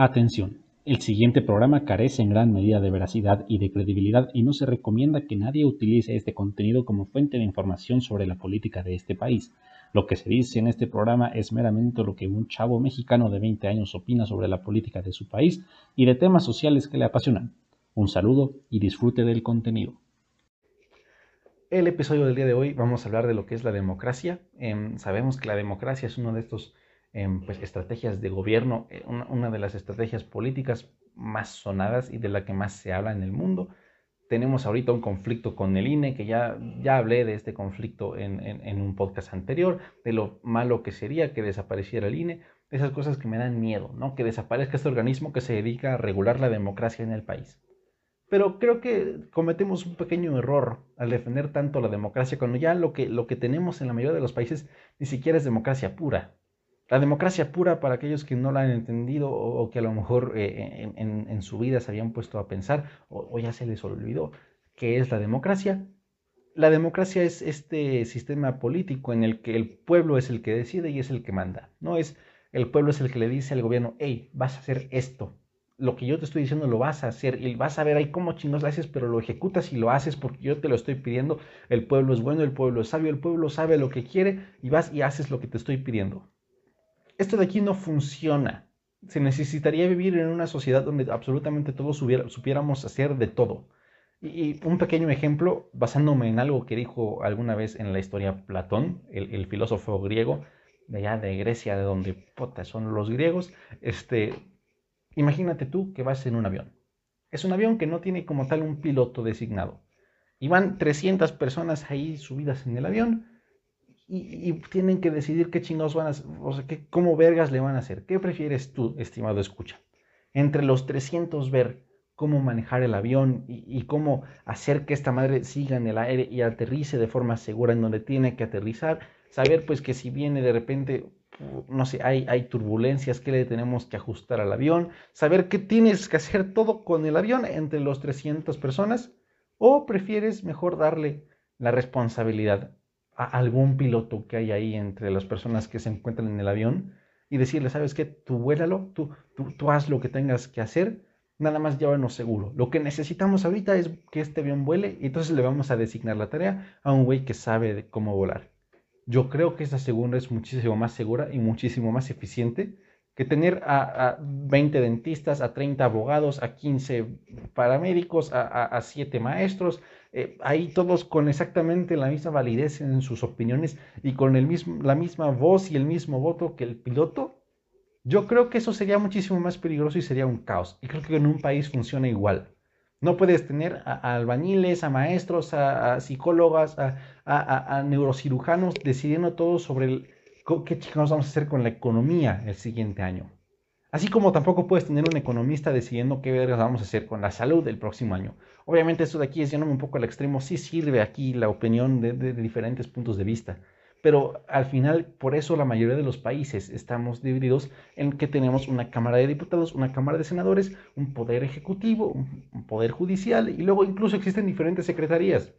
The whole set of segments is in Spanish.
Atención, el siguiente programa carece en gran medida de veracidad y de credibilidad y no se recomienda que nadie utilice este contenido como fuente de información sobre la política de este país. Lo que se dice en este programa es meramente lo que un chavo mexicano de 20 años opina sobre la política de su país y de temas sociales que le apasionan. Un saludo y disfrute del contenido. El episodio del día de hoy vamos a hablar de lo que es la democracia. Em, sabemos que la democracia es uno de estos pues, estrategias de gobierno, eh, una, de las estrategias políticas más sonadas y de la que más se habla en el mundo. Tenemos ahorita un conflicto con el INE, que ya, ya hablé de este conflicto en, en, un podcast anterior, de lo malo que sería que desapareciera el INE, esas cosas que me dan miedo, ¿no? Que desaparezca este organismo que se dedica a regular la democracia en el país. Pero creo que cometemos un pequeño error al defender tanto la democracia cuando ya lo que, lo que tenemos en la mayoría de los países ni siquiera es democracia pura. La democracia pura, para aquellos que no la han entendido o, que a lo mejor eh, en, su vida se habían puesto a pensar o, ya se les olvidó qué es la democracia. La democracia es este sistema político en el que el pueblo es el que decide y es el que manda. No es el pueblo es el que le dice al gobierno, hey, vas a hacer esto. Lo que yo te estoy diciendo lo vas a hacer y vas a ver ahí cómo chingos lo haces, pero lo ejecutas y lo haces porque yo te lo estoy pidiendo. El pueblo es bueno, el pueblo es sabio, el pueblo sabe lo que quiere y vas y haces lo que te estoy pidiendo esto de aquí no funciona. Se necesitaría vivir en una sociedad donde absolutamente todos supiéramos hacer de todo. Y, un pequeño ejemplo, basándome en algo que dijo alguna vez en la historia Platón, el, filósofo griego, de allá de Grecia, de donde puta, son los griegos, este, imagínate tú que vas en un avión. Es un avión que no tiene como tal un piloto designado. Y van 300 personas ahí subidas en el avión y, tienen que decidir qué chingados van a hacer, o sea, qué, cómo vergas le van a hacer. ¿Qué prefieres tú, estimado escucha? Entre los 300 ver cómo manejar el avión y, cómo hacer que esta madre siga en el aire y aterrice de forma segura en donde tiene que aterrizar, saber pues que si viene de repente, no sé, hay, hay turbulencias, que le tenemos que ajustar al avión, saber qué tienes que hacer todo con el avión entre los 300 personas, o prefieres mejor darle la responsabilidad a algún piloto que hay ahí entre las personas que se encuentran en el avión y decirle, ¿sabes qué? Tú vuélalo, tú, tú, tú haz lo que tengas que hacer, nada más llévanos seguro. Lo que necesitamos ahorita es que este avión vuele y entonces le vamos a designar la tarea a un güey que sabe cómo volar. Yo creo que esta segunda es muchísimo más segura y muchísimo más eficiente que tener a, 20 dentistas, a 30 abogados, a 15 paramédicos, a, a 7 maestros, eh, ahí todos con exactamente la misma validez en sus opiniones y con el mismo, la misma voz y el mismo voto que el piloto, yo creo que eso sería muchísimo más peligroso y sería un caos. Y creo que en un país funciona igual. No puedes tener a, albañiles, a maestros, a, psicólogas, a, neurocirujanos decidiendo todo sobre el, qué chingados vamos a hacer con la economía el siguiente año. Así como tampoco puedes tener un economista decidiendo qué vergas vamos a hacer con la salud del próximo año. Obviamente esto de aquí es yéndome un poco al extremo, sí sirve aquí la opinión de, diferentes puntos de vista, pero al final por eso la mayoría de los países estamos divididos en que tenemos una Cámara de Diputados, una Cámara de Senadores, un poder ejecutivo, un poder judicial y luego incluso existen diferentes secretarías.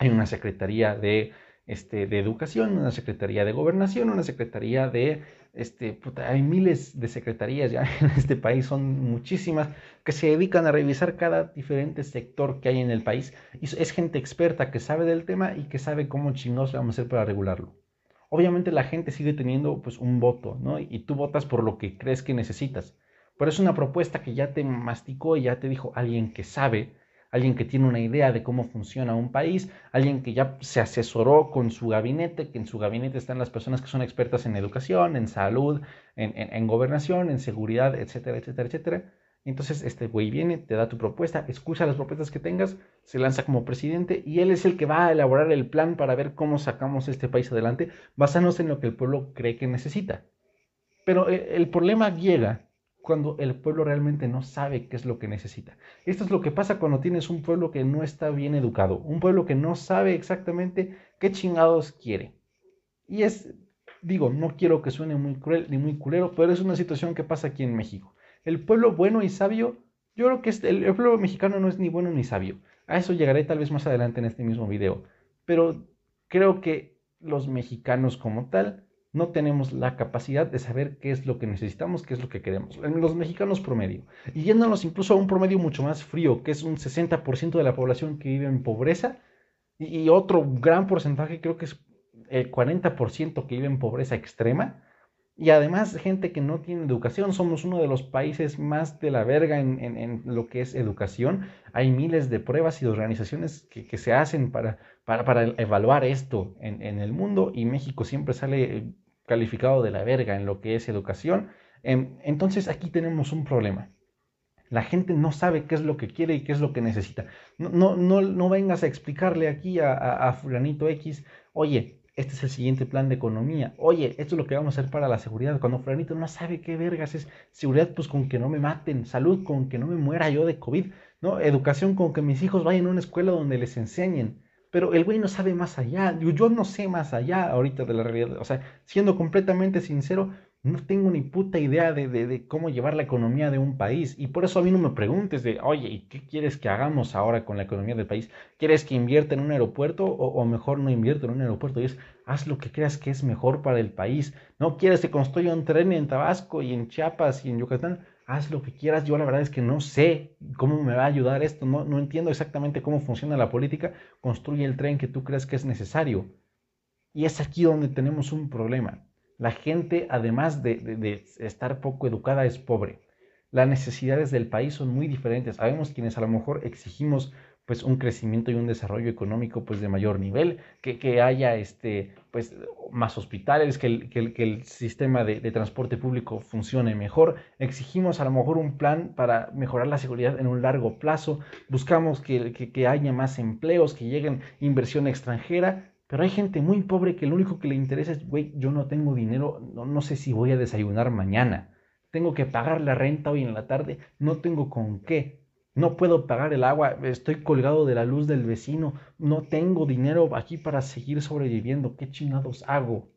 Hay una secretaría de, este, de educación, una secretaría de gobernación, una secretaría de este, hay miles de secretarías ya en este país, son muchísimas, que se dedican a revisar cada diferente sector que hay en el país. Y es gente experta que sabe del tema y que sabe cómo chingados vamos a hacer para regularlo. Obviamente la gente sigue teniendo pues un voto, ¿no? Y tú votas por lo que crees que necesitas. Pero es una propuesta que ya te masticó y ya te dijo alguien que sabe alguien que tiene una idea de cómo funciona un país, alguien que ya se asesoró con su gabinete, que en su gabinete están las personas que son expertas en educación, en salud, en, gobernación, en seguridad, etcétera, etcétera, etcétera. Entonces este güey viene, te da tu propuesta, escucha las propuestas que tengas, se lanza como presidente y él es el que va a elaborar el plan para ver cómo sacamos este país adelante, basándose en lo que el pueblo cree que necesita. Pero eh, el problema llega cuando el pueblo realmente no sabe qué es lo que necesita. Esto es lo que pasa cuando tienes un pueblo que no está bien educado, un pueblo que no sabe exactamente qué chingados quiere. Y es, digo, no quiero que suene muy cruel ni muy culero, pero es una situación que pasa aquí en México. El pueblo bueno y sabio, yo creo que el, pueblo mexicano no es ni bueno ni sabio. A eso llegaré tal vez más adelante en este mismo video. Pero creo que los mexicanos como tal no tenemos la capacidad de saber qué es lo que necesitamos, qué es lo que queremos. Los mexicanos promedio. Y yéndonos incluso a un promedio mucho más frío, que es un 60% de la población que vive en pobreza, y otro gran porcentaje, creo que es el 40% que vive en pobreza extrema, y además gente que no tiene educación. Somos uno de los países más de la verga en, lo que es educación. Hay miles de pruebas y organizaciones que, se hacen para, para, evaluar esto en, el mundo y México siempre sale calificado de la verga en lo que es educación. Em, entonces aquí tenemos un problema. La gente no sabe qué es lo que quiere y qué es lo que necesita. No, no, no, vengas a explicarle aquí a, a, a Fulanito X, oye, este es el siguiente plan de economía. Oye, esto es lo que vamos a hacer para la seguridad. Cuando Franito no sabe qué vergas es seguridad, pues con que no me maten, salud, con que no me muera yo de COVID, ¿no? Educación, con que mis hijos vayan a una escuela donde les enseñen. Pero el güey no sabe más allá. Yo, yo no sé más allá ahorita de la realidad. O sea, siendo completamente sincero, no tengo ni puta idea de, cómo llevar la economía de un país. Y por eso a mí no me preguntes de, oye, ¿y qué quieres que hagamos ahora con la economía del país? ¿Quieres que invierta en un aeropuerto o, mejor no invierta en un aeropuerto? Y es, haz lo que creas que es mejor para el país. No quieres que construya un tren en Tabasco y en Chiapas y en Yucatán. Haz lo que quieras. Yo la verdad es que no sé cómo me va a ayudar esto. No, no entiendo exactamente cómo funciona la política. Construye el tren que tú creas que es necesario. Y es aquí donde tenemos un problema la gente, además de, estar poco educada, es pobre. Las necesidades del país son muy diferentes. Sabemos quienes a lo mejor exigimos pues un crecimiento y un desarrollo económico pues de mayor nivel, que, haya este, pues, más hospitales, que el, que el, sistema de, transporte público funcione mejor. Exigimos a lo mejor un plan para mejorar la seguridad en un largo plazo. Buscamos que, que haya más empleos, que lleguen inversión extranjera, pero hay gente muy pobre que lo único que le interesa es, güey, yo no tengo dinero, no, no sé si voy a desayunar mañana. Tengo que pagar la renta hoy en la tarde, no tengo con qué. No puedo pagar el agua, estoy colgado de la luz del vecino, no tengo dinero aquí para seguir sobreviviendo. ¿Qué chingados hago?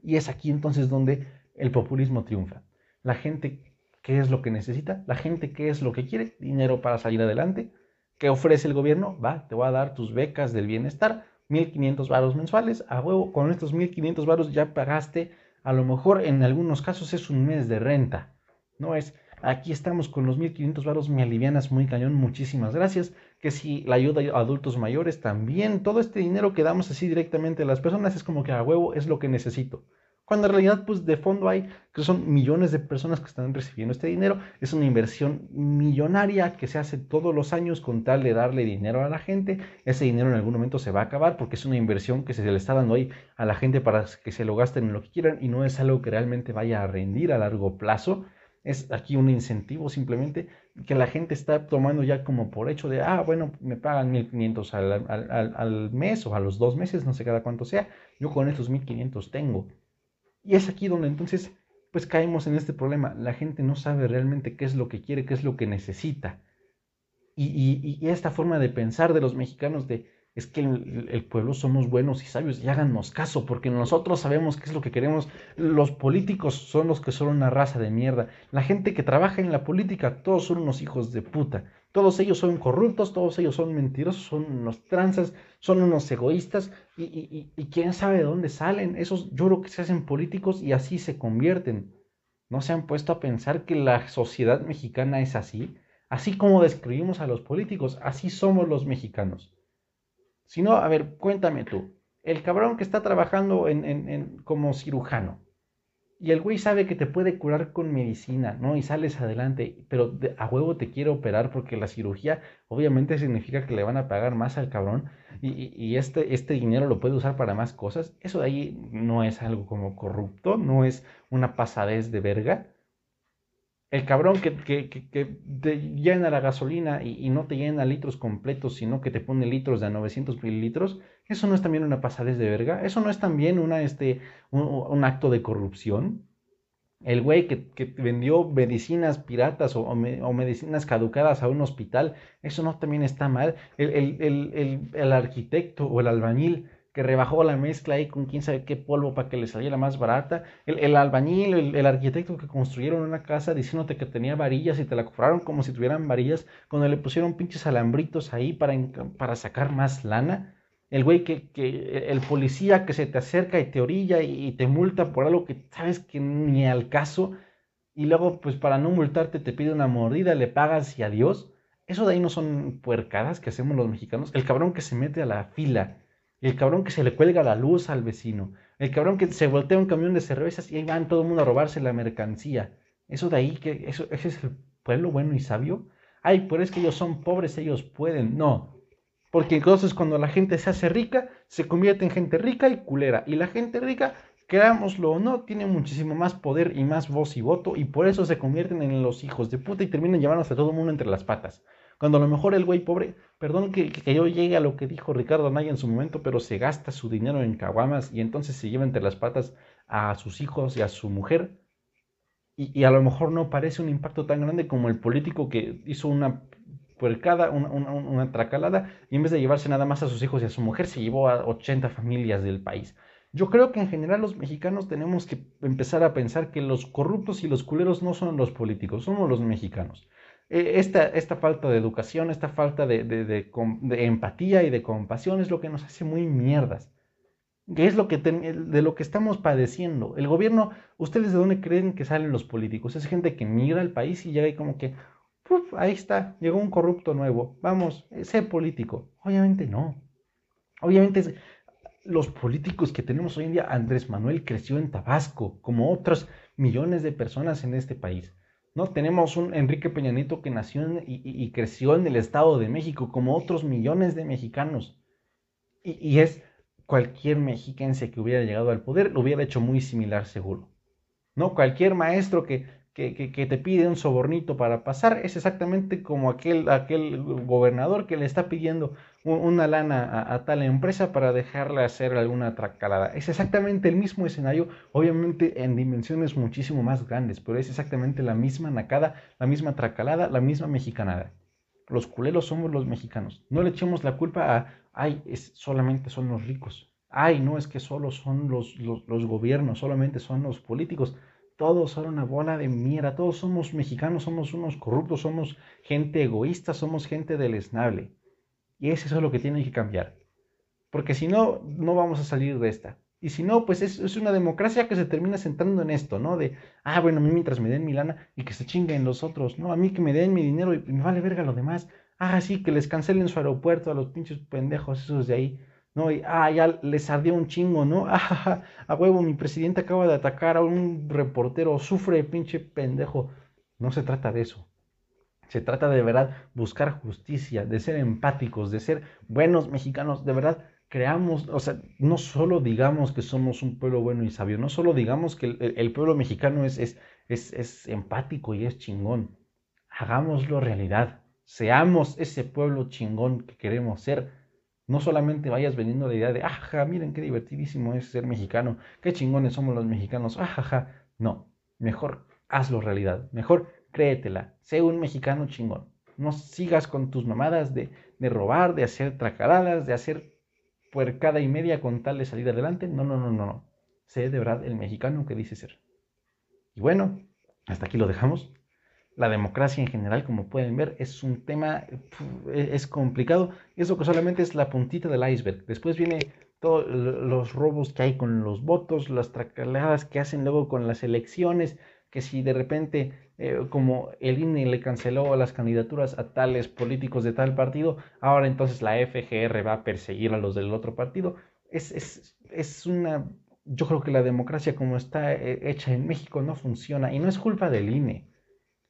Y es aquí entonces donde el populismo triunfa. La gente, ¿qué es lo que necesita? La gente, ¿qué es lo que quiere? Dinero para salir adelante. ¿Qué ofrece el gobierno? Va, te voy a dar tus becas del bienestar 1500 varos mensuales, a huevo, con estos 1500 varos ya pagaste, a lo mejor en algunos casos es un mes de renta, no es, aquí estamos con los 1500 varos, me alivianas muy cañón, muchísimas gracias, que si la ayuda a adultos mayores también, todo este dinero que damos así directamente a las personas es como que a huevo es lo que necesito. Cuando en realidad, pues de fondo hay que son millones de personas que están recibiendo este dinero. Es una inversión millonaria que se hace todos los años con tal de darle dinero a la gente. Ese dinero en algún momento se va a acabar porque es una inversión que se le está dando ahí a la gente para que se lo gasten en lo que quieran y no es algo que realmente vaya a rendir a largo plazo. Es aquí un incentivo simplemente que la gente está tomando ya como por hecho de, ah, bueno, me pagan 1500 al, al, al mes o a los dos meses, no sé cada cuánto sea. Yo con estos 1500 tengo. Y es aquí donde entonces pues caemos en este problema. La gente no sabe realmente qué es lo que quiere, qué es lo que necesita. Y, esta forma de pensar de los mexicanos de es que el, pueblo somos buenos y sabios y háganos caso porque nosotros sabemos qué es lo que queremos. Los políticos son los que son una raza de mierda. La gente que trabaja en la política, todos son unos hijos de puta. Todos ellos son corruptos, todos ellos son mentirosos, son unos tranzas, son unos egoístas y, quién sabe de dónde salen. Esos yo creo que se hacen políticos y así se convierten. ¿No se han puesto a pensar que la sociedad mexicana es así? Así como describimos a los políticos, así somos los mexicanos. Si no, a ver, cuéntame tú, el cabrón que está trabajando en, como cirujano, y el güey sabe que te puede curar con medicina, ¿no? Y sales adelante, pero a huevo te quiere operar porque la cirugía obviamente significa que le van a pagar más al cabrón y, este, este dinero lo puede usar para más cosas. Eso de ahí no es algo como corrupto, no es una pasadez de verga. El cabrón que, te llena la gasolina y, no te llena litros completos, sino que te pone litros de 900 mililitros, eso no es también una pasadez de verga. Eso no es también una, este, un, acto de corrupción. El güey que, vendió medicinas piratas o, medicinas caducadas a un hospital, eso no también está mal. el, el arquitecto o el albañil que rebajó la mezcla ahí con quién sabe qué polvo para que le saliera más barata. El, albañil, el, arquitecto que construyeron una casa diciéndote que tenía varillas y te la compraron como si tuvieran varillas, cuando le pusieron pinches alambritos ahí para, para sacar más lana. el güey que, que, el policía que se te acerca y te orilla y, te multa por algo que sabes que ni al caso, y luego, pues para no multarte, te pide una mordida, le pagas y adiós. Eso de ahí no son puercadas que hacemos los mexicanos. El cabrón que se mete a la fila, el cabrón que se le cuelga la luz al vecino, el cabrón que se voltea un camión de cervezas y ahí van todo el mundo a robarse la mercancía. Eso de ahí, que eso, ese es el pueblo bueno y sabio. Ay, pero es que ellos son pobres, ellos pueden. No. Porque entonces cuando la gente se hace rica, se convierte en gente rica y culera. Y la gente rica, querámoslo o no, tiene muchísimo más poder y más voz y voto. Y por eso se convierten en los hijos de puta y terminan llevándose a todo el mundo entre las patas. Cuando a lo mejor el güey pobre, perdón que, que, yo llegue a lo que dijo Ricardo Anaya en su momento, pero se gasta su dinero en caguamas y entonces se lleva entre las patas a sus hijos y a su mujer y, a lo mejor no parece un impacto tan grande como el político que hizo una puercada, una, una, tracalada, y en vez de llevarse nada más a sus hijos y a su mujer, se llevó a 80 familias del país. Yo creo que en general los mexicanos tenemos que empezar a pensar que los corruptos y los culeros no son los políticos, somos los mexicanos. E, esta, esta falta de educación, esta falta de, de empatía y de compasión es lo que nos hace muy mierdas es lo que de lo que estamos padeciendo. El gobierno, ¿ustedes de dónde creen que salen los políticos? Es gente que migra al país y llega y como que, ahí está, llegó un corrupto nuevo, vamos, sé político. Obviamente no. Obviamente los políticos que tenemos hoy en día, Andrés Manuel creció en Tabasco, como otros millones de personas en este país. ¿No? Tenemos un Enrique Peña Nieto que nació y, creció en el Estado de México, como otros millones de mexicanos. y es cualquier mexiquense que hubiera llegado al poder lo hubiera hecho muy similar seguro. ¿No? Cualquier maestro que, que, te pide un sobornito para pasar es exactamente como aquel, aquel gobernador que le está pidiendo una lana a, tal empresa para dejarle hacer alguna tracalada. Es exactamente el mismo escenario, obviamente en dimensiones muchísimo más grandes, pero es exactamente la misma nacada, la misma tracalada, la misma mexicanada. Los culeros somos los mexicanos. No le echemos la culpa a, ay, es, solamente son los ricos. Ay, no es que solo son los, los, gobiernos, solamente son los políticos. Todos son una bola de mierda. Todos somos mexicanos, somos unos corruptos, somos gente egoísta, somos gente deleznable. Y eso es lo que tiene que cambiar. Porque si no, no vamos a salir de esta. Y si no, pues es, es, una democracia que se termina sentando en esto, ¿no? De, ah, bueno, a mí mientras me den mi lana y que se chinguen los otros, ¿no? A mí que me den mi dinero y me vale verga lo demás. Ah, sí, que les cancelen su aeropuerto a los pinches pendejos esos de ahí. ¿no? Y, ah, ya les ardió un chingo, ¿no? Ah, a huevo, mi presidente acaba de atacar a un reportero, sufre, pinche pendejo. No se trata de eso. Se trata de verdad buscar justicia, de ser empáticos, de ser buenos mexicanos, de verdad creamos, o sea, no solo digamos que somos un pueblo bueno y sabio, no solo digamos que el, pueblo mexicano es, es, es, es empático y es chingón, hagámoslo realidad. Seamos ese pueblo chingón que queremos ser. No solamente vayas vendiendo la idea de, ajá, miren qué divertidísimo es ser mexicano, qué chingones somos los mexicanos, ajaja. No, mejor hazlo realidad, mejor créetela, sé un mexicano chingón. No sigas con tus mamadas de, de robar, de hacer tracaradas, de hacer puercada y media con tal de salir adelante. No, no, no, no, no. Sé de verdad el mexicano que dice ser. Y bueno, hasta aquí lo dejamos la democracia en general, como pueden ver, es un tema, e, es complicado. Eso que solamente es la puntita del iceberg. Después viene todos los robos que hay con los votos, las tracaladas que hacen luego con las elecciones, que si de repente, eh, como el INE le canceló las candidaturas a tales políticos de tal partido, ahora entonces la FGR va a perseguir a los del otro partido. Es, es, es una... Yo creo que la democracia como está eh, hecha en México no funciona y no es culpa del INE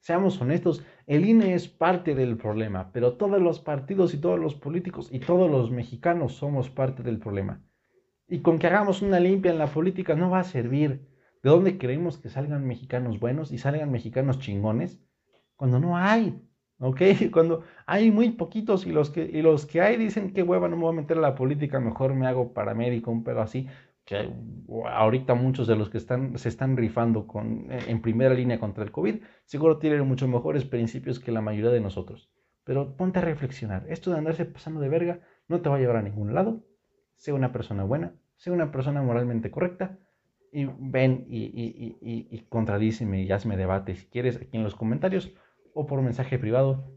Seamos honestos, el INE es parte del problema, pero todos los partidos y todos los políticos y todos los mexicanos somos parte del problema. Y con que hagamos una limpia en la política no va a servir. ¿De dónde queremos que salgan mexicanos buenos y salgan mexicanos chingones? Cuando no hay, ¿ok? Cuando hay muy poquitos y los que, y los que hay dicen que hueva, no me voy a meter a la política, mejor me hago paramédico, un pedo así que ahorita muchos de los que están, se están rifando con, eh, en primera línea contra el COVID, seguro tienen mucho mejores principios que la mayoría de nosotros. Pero ponte a reflexionar. Esto de andarse pasando de verga no te va a llevar a ningún lado. Sé una persona buena, sé una persona moralmente correcta y ven y, y, y, y contradíceme y hazme debate si quieres aquí en los comentarios o por mensaje privado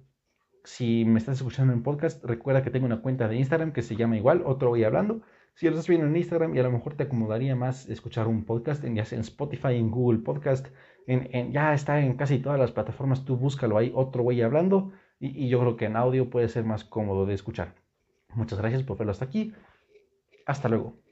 si me estás escuchando en podcast, recuerda que tengo una cuenta de Instagram que se llama igual, otro voy hablando. Si lo estás viendo en Instagram y a lo mejor te acomodaría más escuchar un podcast, en, ya sea en Spotify, en Google Podcast, en, ya está en casi todas las plataformas, tú búscalo ahí, otro güey hablando, y, y yo creo que en audio puede ser más cómodo de escuchar. Muchas gracias por verlo hasta aquí. Hasta luego.